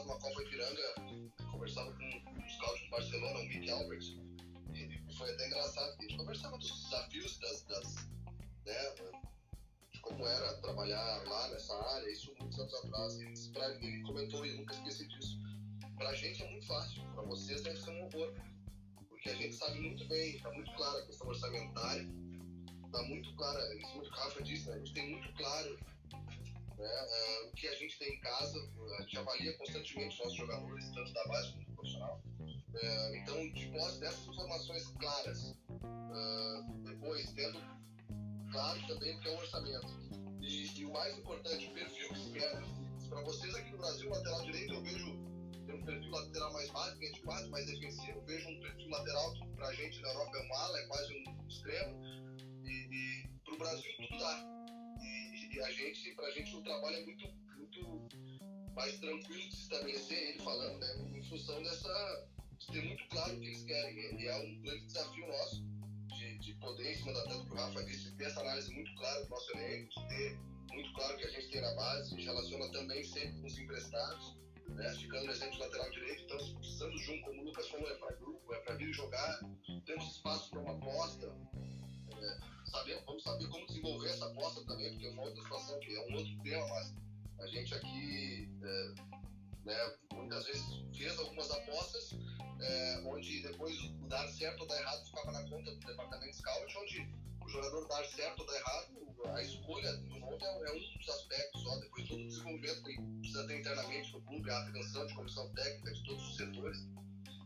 estava numa Copa Ipiranga, conversava com um scout do Barcelona, o Mick Albert. E foi até engraçado que a gente conversava dos desafios, das, das, né, de como era trabalhar lá nessa área, isso muitos anos atrás. Pra, ele comentou, e nunca esqueci disso. Pra gente é muito fácil, pra vocês deve ser um horror. Porque a gente sabe muito bem, tá muito clara a questão orçamentária, tá muito clara, isso é muito Rafa disse, né, a gente tem muito claro né, é, o que a gente tem em casa, a gente avalia com os nossos jogadores, tanto da base como do profissional. Uh, então, de posse dessas informações claras, uh, depois tendo claro também o que é o orçamento. E, e o mais importante, o perfil que se quer. Para vocês aqui no Brasil, lateral direito, eu vejo tem um perfil lateral mais básico, de quatro, mais defensivo. Vejo um perfil lateral que pra gente na Europa é um ala, é quase um extremo. E, e pro Brasil tudo dá. E, e a gente, pra gente o trabalho é muito, muito mais tranquilo de estabelecer, ele falando, né? Em função dessa. de ter muito claro o que eles querem. E é um grande desafio nosso de, de poder, em cima da tanto que o Rafa disse, ter essa análise muito clara do nosso elenco, de ter muito claro que a gente tem na base, se relaciona também sempre com os emprestados, né? ficando no exemplo lateral direito, então precisando de um como o Lucas, como é para grupo, é para vir jogar, temos espaço para uma aposta, é, saber, vamos saber como desenvolver essa aposta também, porque é uma outra situação que é um outro tema, mas a gente aqui né, muitas vezes fez algumas apostas é, onde depois o dar certo ou dar errado ficava na conta do departamento scout, onde o jogador dar certo ou dar errado, a escolha do nome é, é, um dos aspectos só, depois todo o desenvolvimento que precisa ter internamente no clube, a atenção de comissão técnica de todos os setores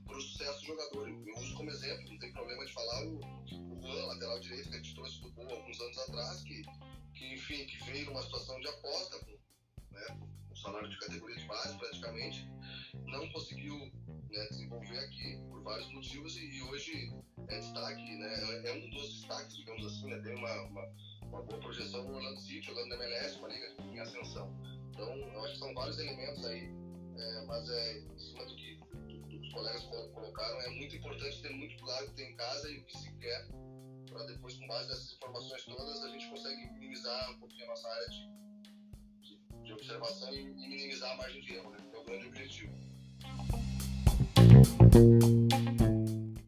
para o sucesso do jogador. Eu uso como exemplo, não tem problema de falar o, o Juan, lateral direito, que a gente trouxe do Boa alguns anos atrás, que, que enfim, que veio numa situação de aposta, né, um salário de categoria de base praticamente, não conseguiu né, desenvolver aqui por vários motivos e, e, hoje é destaque, né, é, um dos destaques, digamos assim, né, tem uma, uma, uma boa projeção no Orlando City, na MLS, uma liga em ascensão. Então, eu acho que são vários elementos aí, é, mas é, em cima do que os colegas colocaram, é muito importante ter muito claro o que tem em casa e o que se quer, para depois, com base nessas informações todas, a gente consegue minimizar um pouquinho a nossa área de observação e, minimizar a margem de erro, né, é o grande objetivo.